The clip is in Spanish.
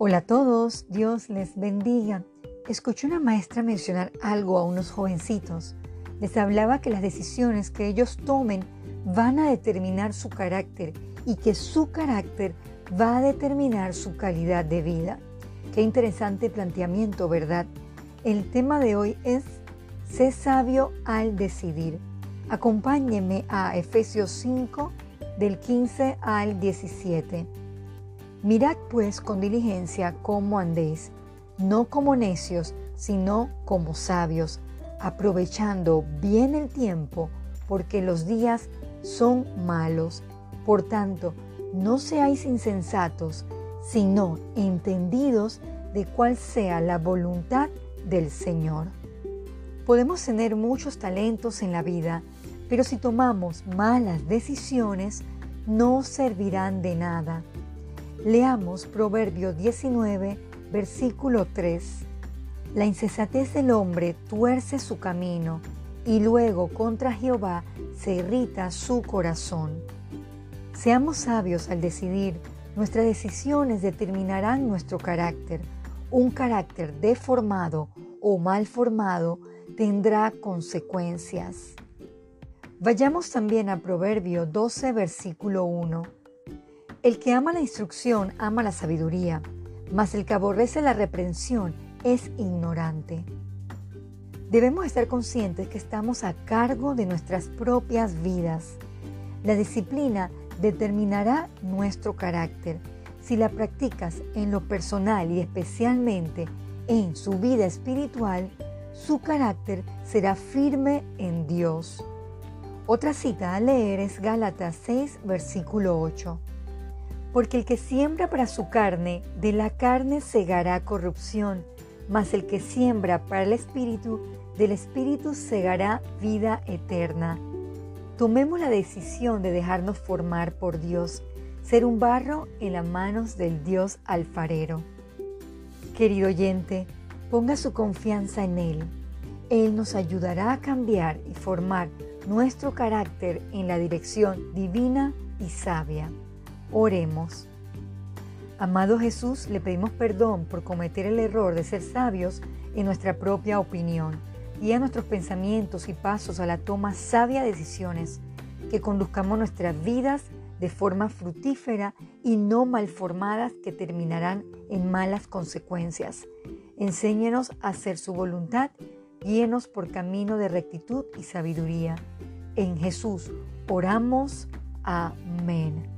Hola a todos, Dios les bendiga. Escuché una maestra mencionar algo a unos jovencitos. Les hablaba que las decisiones que ellos tomen van a determinar su carácter y que su carácter va a determinar su calidad de vida. Qué interesante planteamiento, ¿verdad? El tema de hoy es Sé sabio al decidir. Acompáñenme a Efesios 5 del 15 al 17. Mirad pues con diligencia cómo andéis, no como necios, sino como sabios, aprovechando bien el tiempo, porque los días son malos. Por tanto, no seáis insensatos, sino entendidos de cuál sea la voluntad del Señor. Podemos tener muchos talentos en la vida, pero si tomamos malas decisiones, no servirán de nada. Leamos Proverbio 19, versículo 3. La insensatez del hombre tuerce su camino y luego contra Jehová se irrita su corazón. Seamos sabios al decidir. Nuestras decisiones determinarán nuestro carácter. Un carácter deformado o mal formado tendrá consecuencias. Vayamos también a Proverbio 12, versículo 1. El que ama la instrucción ama la sabiduría, mas el que aborrece la reprensión es ignorante. Debemos estar conscientes que estamos a cargo de nuestras propias vidas. La disciplina determinará nuestro carácter. Si la practicas en lo personal y especialmente en su vida espiritual, su carácter será firme en Dios. Otra cita a leer es Gálatas 6, versículo 8 porque el que siembra para su carne, de la carne segará corrupción, mas el que siembra para el Espíritu, del Espíritu segará vida eterna. Tomemos la decisión de dejarnos formar por Dios, ser un barro en las manos del Dios alfarero. Querido oyente, ponga su confianza en Él. Él nos ayudará a cambiar y formar nuestro carácter en la dirección divina y sabia. Oremos. Amado Jesús, le pedimos perdón por cometer el error de ser sabios en nuestra propia opinión. y a nuestros pensamientos y pasos a la toma sabia de decisiones, que conduzcamos nuestras vidas de forma fructífera y no malformadas que terminarán en malas consecuencias. Enséñenos a hacer su voluntad, guíenos por camino de rectitud y sabiduría. En Jesús oramos. Amén.